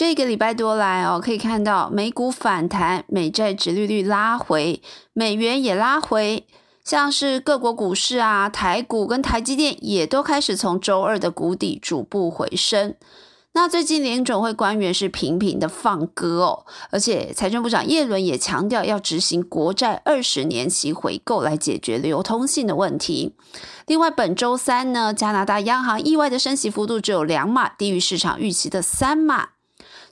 这个礼拜多来哦，可以看到美股反弹，美债殖利率拉回，美元也拉回，像是各国股市啊，台股跟台积电也都开始从周二的谷底逐步回升。那最近联准会官员是频频的放歌哦，而且财政部长耶伦也强调要执行国债二十年期回购来解决流通性的问题。另外，本周三呢，加拿大央行意外的升息幅度只有两码，低于市场预期的三码，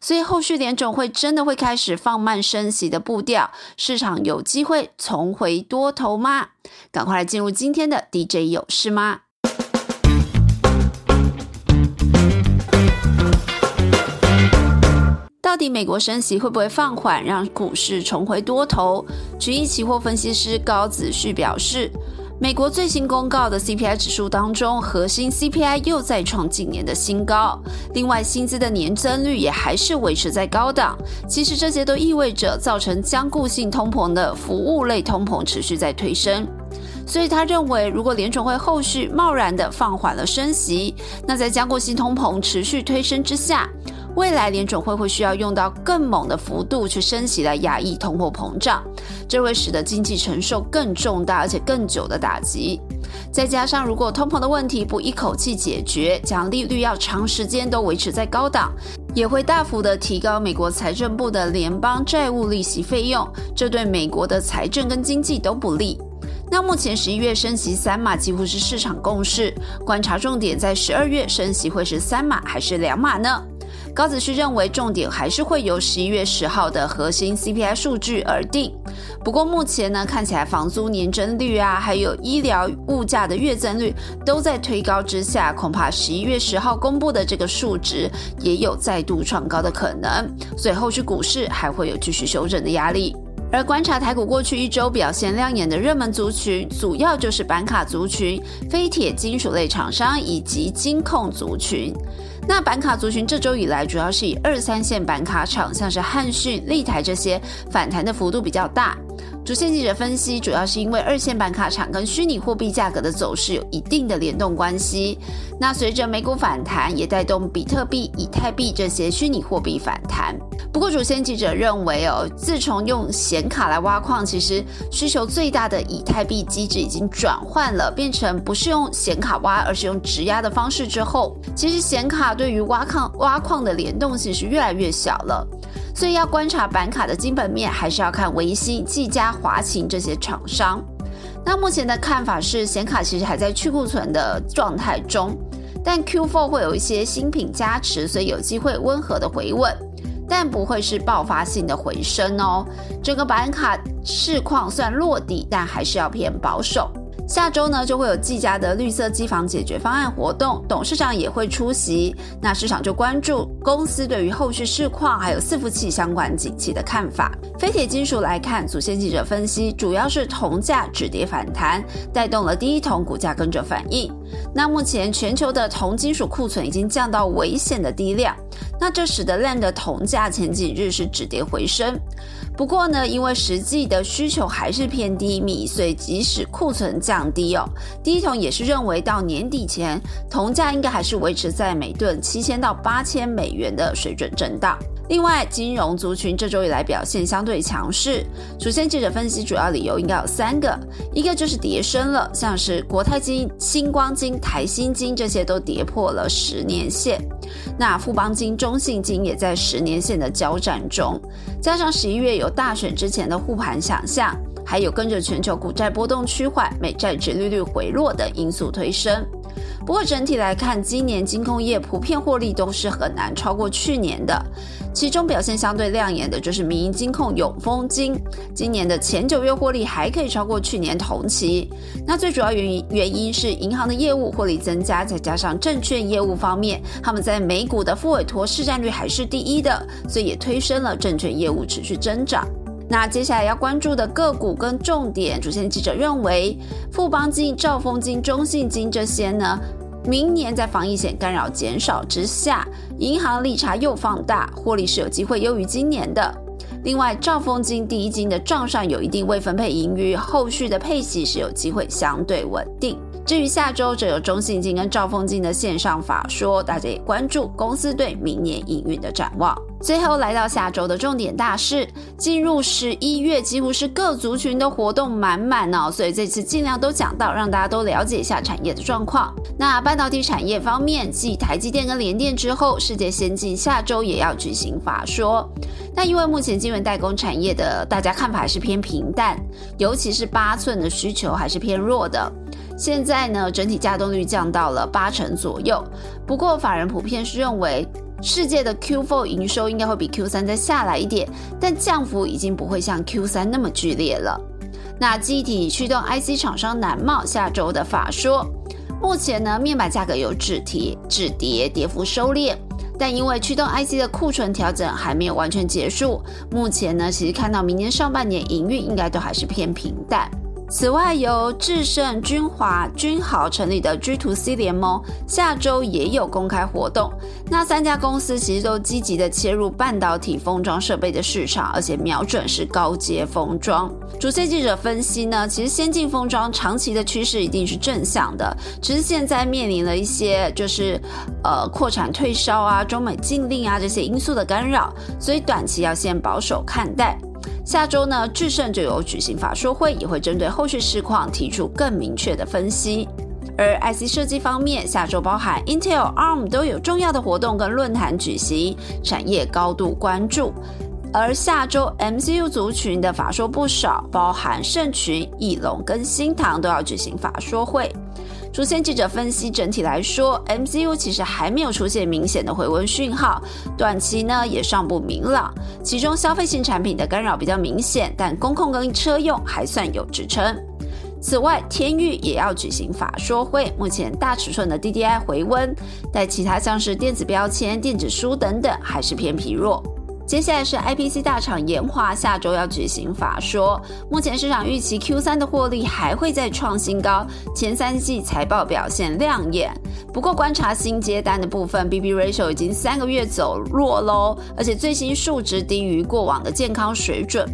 所以后续联总会真的会开始放慢升息的步调，市场有机会重回多头吗？赶快来进入今天的 DJ 有事吗？到底美国升息会不会放缓，让股市重回多头？群益期货分析师高子旭表示，美国最新公告的 CPI 指数当中，核心 CPI 又再创近年的新高。另外，薪资的年增率也还是维持在高档。其实这些都意味着造成僵固性通膨的服务类通膨持续在推升。所以他认为，如果联储会后续贸然的放缓了升息，那在僵固性通膨持续推升之下。未来联准会会需要用到更猛的幅度去升息来压抑通货膨胀，这会使得经济承受更重大而且更久的打击。再加上如果通膨的问题不一口气解决，将利率要长时间都维持在高档，也会大幅的提高美国财政部的联邦债务利息费用，这对美国的财政跟经济都不利。那目前十一月升息三码几乎是市场共识，观察重点在十二月升息会是三码还是两码呢？高子旭认为，重点还是会由十一月十号的核心 CPI 数据而定。不过目前呢，看起来房租年增率啊，还有医疗物价的月增率都在推高之下，恐怕十一月十号公布的这个数值也有再度创高的可能。所以后续股市还会有继续修正的压力。而观察台股过去一周表现亮眼的热门族群，主要就是板卡族群、非铁金属类厂商以及金控族群。那板卡族群这周以来，主要是以二三线板卡厂，像是汉讯、立台这些反弹的幅度比较大。主线记者分析，主要是因为二线板卡厂跟虚拟货币价格的走势有一定的联动关系。那随着美股反弹，也带动比特币、以太币这些虚拟货币反弹。不过，主线记者认为哦，自从用显卡来挖矿，其实需求最大的以太币机制已经转换了，变成不是用显卡挖，而是用质押的方式之后，其实显卡对于挖矿挖矿的联动性是越来越小了。所以要观察板卡的基本面，还是要看维新、技嘉、华擎这些厂商。那目前的看法是，显卡其实还在去库存的状态中，但 Q4 会有一些新品加持，所以有机会温和的回稳，但不会是爆发性的回升哦。整个板卡市况算落地，但还是要偏保守。下周呢，就会有技嘉的绿色机房解决方案活动，董事长也会出席。那市场就关注公司对于后续市况还有伺服器相关景气的看法。非铁金属来看，祖先记者分析，主要是铜价止跌反弹，带动了第一桶股价跟着反应。那目前全球的铜金属库存已经降到危险的低量，那这使得 LAN 的铜价前几日是止跌回升。不过呢，因为实际的需求还是偏低迷，所以即使库存降低哦，第一桶也是认为到年底前，铜价应该还是维持在每吨七千到八千美元的水准震荡。另外，金融族群这周以来表现相对强势。首先，记者分析主要理由应该有三个，一个就是跌升了，像是国泰金、星光金、台新金这些都跌破了十年线。那富邦金、中信金也在十年线的交战中，加上十一月有大选之前的护盘想象，还有跟着全球股债波动趋缓、美债值利率回落等因素推升。不过整体来看，今年金控业普遍获利都是很难超过去年的。其中表现相对亮眼的就是民营金控永丰金，今年的前九月获利还可以超过去年同期。那最主要原因原因是银行的业务获利增加，再加上证券业务方面，他们在美股的副委托市占率还是第一的，所以也推升了证券业务持续增长。那接下来要关注的个股跟重点，主线记者认为，富邦金、兆丰金、中信金这些呢，明年在防疫险干扰减少之下，银行利差又放大，获利是有机会优于今年的。另外，兆丰金第一金的账上有一定未分配盈余，后续的配息是有机会相对稳定。至于下周则有中信金跟兆丰金的线上法说，大家也关注公司对明年营运的展望。最后来到下周的重点大事，进入十一月几乎是各族群的活动满满哦，所以这次尽量都讲到，让大家都了解一下产业的状况。那半导体产业方面，继台积电跟联电之后，世界先进下周也要举行法说。那因为目前晶圆代工产业的大家看法还是偏平淡，尤其是八寸的需求还是偏弱的。现在呢，整体加动率降到了八成左右。不过法人普遍是认为。世界的 Q4 营收应该会比 Q3 再下来一点，但降幅已经不会像 Q3 那么剧烈了。那机体驱动 IC 厂商南茂下周的法说，目前呢面板价格有止跌止跌，跌幅收敛，但因为驱动 IC 的库存调整还没有完全结束，目前呢其实看到明年上半年营运应该都还是偏平淡。此外，由智胜、君华、君豪成立的 G to C 联盟下周也有公开活动。那三家公司其实都积极的切入半导体封装设备的市场，而且瞄准是高阶封装。主线记者分析呢，其实先进封装长期的趋势一定是正向的，只是现在面临了一些就是呃扩产退烧啊、中美禁令啊这些因素的干扰，所以短期要先保守看待。下周呢，智胜就有举行法说会，也会针对后续市况提出更明确的分析。而 IC 设计方面，下周包含 Intel、ARM 都有重要的活动跟论坛举行，产业高度关注。而下周 MCU 族群的法说不少，包含盛群、翼龙跟新唐都要举行法说会。首先记者分析，整体来说，MCU 其实还没有出现明显的回温讯号，短期呢也尚不明朗。其中消费性产品的干扰比较明显，但工控跟车用还算有支撑。此外，天域也要举行法说会，目前大尺寸的 DDI 回温，但其他像是电子标签、电子书等等还是偏疲弱。接下来是 IPC 大厂研华下周要举行法说，目前市场预期 Q3 的获利还会再创新高，前三季财报表现亮眼。不过观察新接单的部分，BB ratio 已经三个月走弱喽，而且最新数值低于过往的健康水准。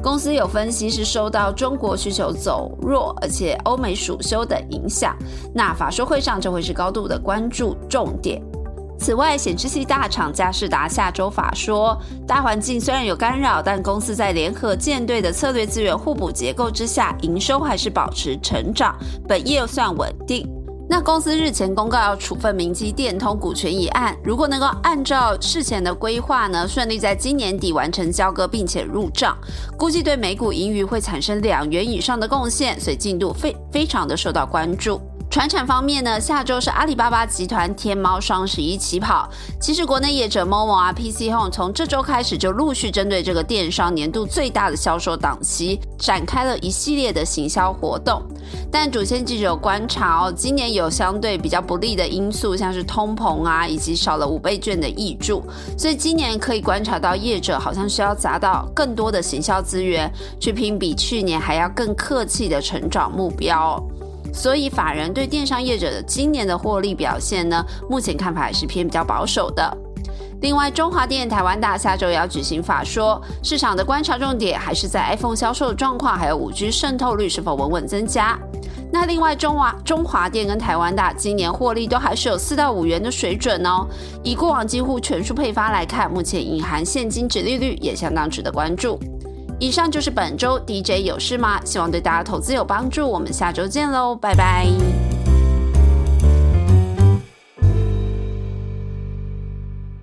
公司有分析是受到中国需求走弱，而且欧美暑休的影响。那法说会上就会是高度的关注重点。此外，显示器大厂嘉士达下周法说，大环境虽然有干扰，但公司在联合舰队的策略资源互补结构之下，营收还是保持成长，本业算稳定。那公司日前公告要处分明基电通股权一案，如果能够按照事前的规划呢，顺利在今年底完成交割并且入账，估计对每股盈余会产生两元以上的贡献，所以进度非非常的受到关注。船产方面呢，下周是阿里巴巴集团天猫双十一起跑。其实国内业者 Momo 啊、PC Home 从这周开始就陆续针对这个电商年度最大的销售档期，展开了一系列的行销活动。但主线记者观察哦，今年有相对比较不利的因素，像是通膨啊，以及少了五倍券的益助，所以今年可以观察到业者好像需要砸到更多的行销资源，去拼比去年还要更客气的成长目标。所以法人对电商业者的今年的获利表现呢，目前看法还是偏比较保守的。另外，中华电台湾大下周也要举行法说，市场的观察重点还是在 iPhone 销售状况，还有五 G 渗透率是否稳稳增加。那另外，中华中华电跟台湾大今年获利都还是有四到五元的水准哦。以过往几乎全数配发来看，目前隐含现金值利率也相当值得关注。以上就是本周 DJ 有事吗？希望对大家投资有帮助。我们下周见喽，拜拜。